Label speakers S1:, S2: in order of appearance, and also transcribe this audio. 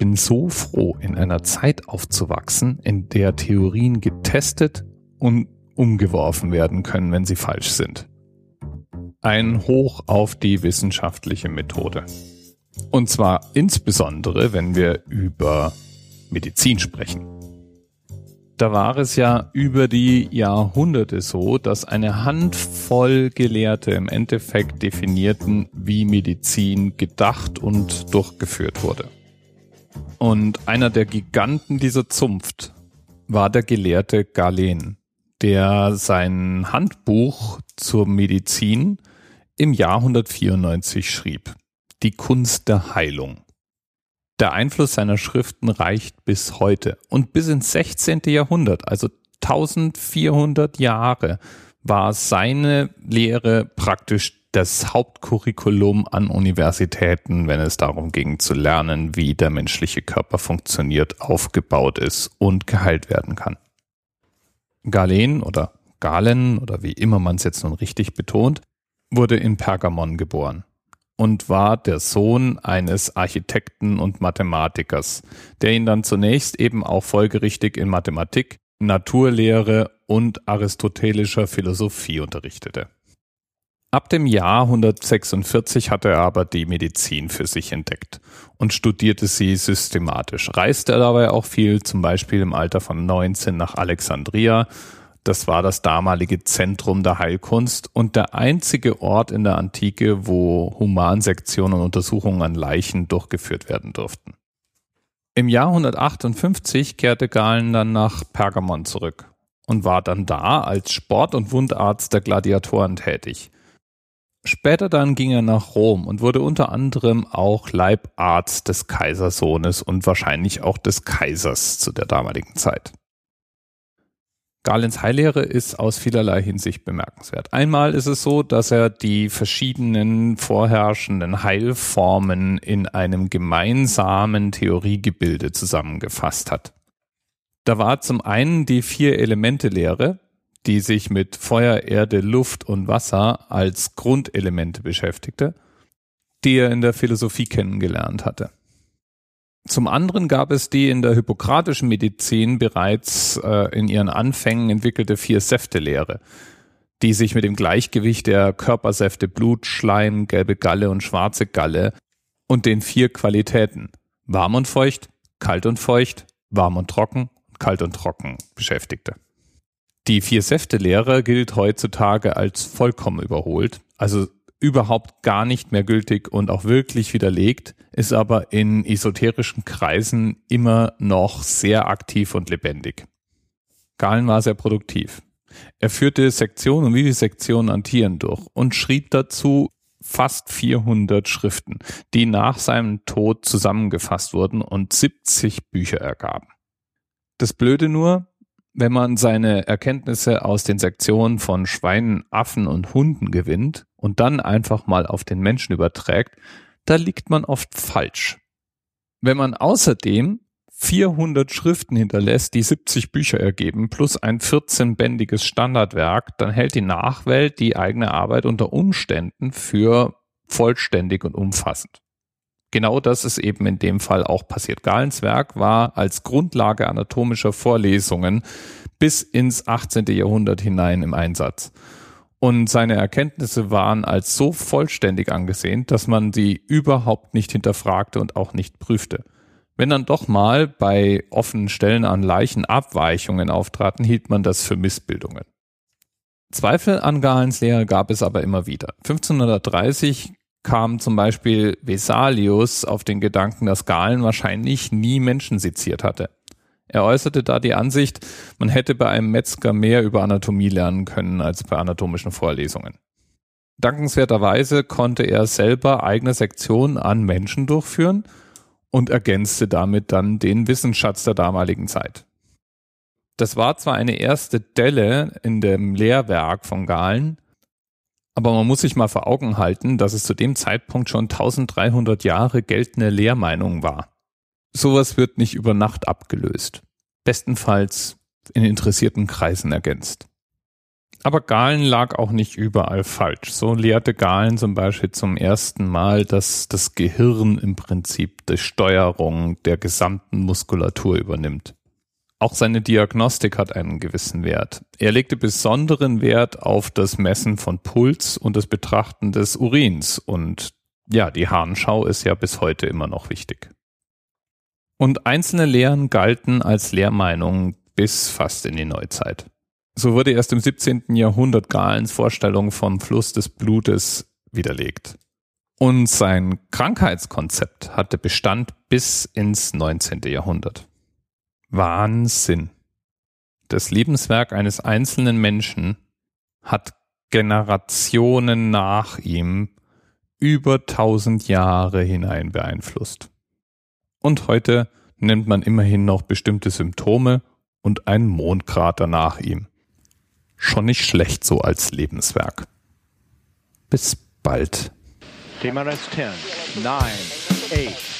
S1: bin so froh, in einer Zeit aufzuwachsen, in der Theorien getestet und umgeworfen werden können, wenn sie falsch sind. Ein Hoch auf die wissenschaftliche Methode. Und zwar insbesondere, wenn wir über Medizin sprechen. Da war es ja über die Jahrhunderte so, dass eine Handvoll Gelehrte im Endeffekt definierten, wie Medizin gedacht und durchgeführt wurde. Und einer der Giganten dieser Zunft war der Gelehrte Galen, der sein Handbuch zur Medizin im Jahr 194 schrieb. Die Kunst der Heilung. Der Einfluss seiner Schriften reicht bis heute und bis ins 16. Jahrhundert, also 1400 Jahre, war seine Lehre praktisch das Hauptcurriculum an Universitäten, wenn es darum ging zu lernen, wie der menschliche Körper funktioniert, aufgebaut ist und geheilt werden kann. Galen oder Galen oder wie immer man es jetzt nun richtig betont, wurde in Pergamon geboren und war der Sohn eines Architekten und Mathematikers, der ihn dann zunächst eben auch folgerichtig in Mathematik, Naturlehre und aristotelischer Philosophie unterrichtete. Ab dem Jahr 146 hatte er aber die Medizin für sich entdeckt und studierte sie systematisch, reiste dabei auch viel, zum Beispiel im Alter von 19 nach Alexandria das war das damalige Zentrum der Heilkunst und der einzige Ort in der Antike, wo Humansektionen und Untersuchungen an Leichen durchgeführt werden durften. Im Jahr 158 kehrte Galen dann nach Pergamon zurück und war dann da als Sport- und Wundarzt der Gladiatoren tätig. Später dann ging er nach Rom und wurde unter anderem auch Leibarzt des Kaisersohnes und wahrscheinlich auch des Kaisers zu der damaligen Zeit. Galens Heillehre ist aus vielerlei Hinsicht bemerkenswert. Einmal ist es so, dass er die verschiedenen vorherrschenden Heilformen in einem gemeinsamen Theoriegebilde zusammengefasst hat. Da war zum einen die Vier-Elemente-Lehre, die sich mit Feuer, Erde, Luft und Wasser als Grundelemente beschäftigte, die er in der Philosophie kennengelernt hatte. Zum anderen gab es die in der hippokratischen Medizin bereits äh, in ihren Anfängen entwickelte Vier-Säfte-Lehre, die sich mit dem Gleichgewicht der Körpersäfte Blut, Schleim, gelbe Galle und schwarze Galle und den vier Qualitäten warm und feucht, kalt und feucht, warm und trocken, kalt und trocken beschäftigte. Die Vier-Säfte-Lehre gilt heutzutage als vollkommen überholt, also überhaupt gar nicht mehr gültig und auch wirklich widerlegt, ist aber in esoterischen Kreisen immer noch sehr aktiv und lebendig. Galen war sehr produktiv. Er führte Sektionen und Vivisektionen an Tieren durch und schrieb dazu fast 400 Schriften, die nach seinem Tod zusammengefasst wurden und 70 Bücher ergaben. Das Blöde nur, wenn man seine Erkenntnisse aus den Sektionen von Schweinen, Affen und Hunden gewinnt und dann einfach mal auf den Menschen überträgt, da liegt man oft falsch. Wenn man außerdem 400 Schriften hinterlässt, die 70 Bücher ergeben, plus ein 14-bändiges Standardwerk, dann hält die Nachwelt die eigene Arbeit unter Umständen für vollständig und umfassend. Genau das ist eben in dem Fall auch passiert. Galens Werk war als Grundlage anatomischer Vorlesungen bis ins 18. Jahrhundert hinein im Einsatz. Und seine Erkenntnisse waren als so vollständig angesehen, dass man sie überhaupt nicht hinterfragte und auch nicht prüfte. Wenn dann doch mal bei offenen Stellen an Leichen Abweichungen auftraten, hielt man das für Missbildungen. Zweifel an Galens Lehre gab es aber immer wieder. 1530 kam zum Beispiel Vesalius auf den Gedanken, dass Galen wahrscheinlich nie Menschen seziert hatte. Er äußerte da die Ansicht, man hätte bei einem Metzger mehr über Anatomie lernen können als bei anatomischen Vorlesungen. Dankenswerterweise konnte er selber eigene Sektionen an Menschen durchführen und ergänzte damit dann den Wissensschatz der damaligen Zeit. Das war zwar eine erste Delle in dem Lehrwerk von Galen, aber man muss sich mal vor Augen halten, dass es zu dem Zeitpunkt schon 1300 Jahre geltende Lehrmeinung war. Sowas wird nicht über Nacht abgelöst. Bestenfalls in interessierten Kreisen ergänzt. Aber Galen lag auch nicht überall falsch. So lehrte Galen zum Beispiel zum ersten Mal, dass das Gehirn im Prinzip die Steuerung der gesamten Muskulatur übernimmt. Auch seine Diagnostik hat einen gewissen Wert. Er legte besonderen Wert auf das Messen von Puls und das Betrachten des Urins. Und ja, die Harnschau ist ja bis heute immer noch wichtig. Und einzelne Lehren galten als Lehrmeinungen bis fast in die Neuzeit. So wurde erst im 17. Jahrhundert Galens Vorstellung vom Fluss des Blutes widerlegt. Und sein Krankheitskonzept hatte Bestand bis ins 19. Jahrhundert. Wahnsinn. Das Lebenswerk eines einzelnen Menschen hat Generationen nach ihm über tausend Jahre hinein beeinflusst. Und heute nennt man immerhin noch bestimmte Symptome und einen Mondkrater nach ihm. Schon nicht schlecht so als Lebenswerk. Bis bald. TMRS 10, 9, 8,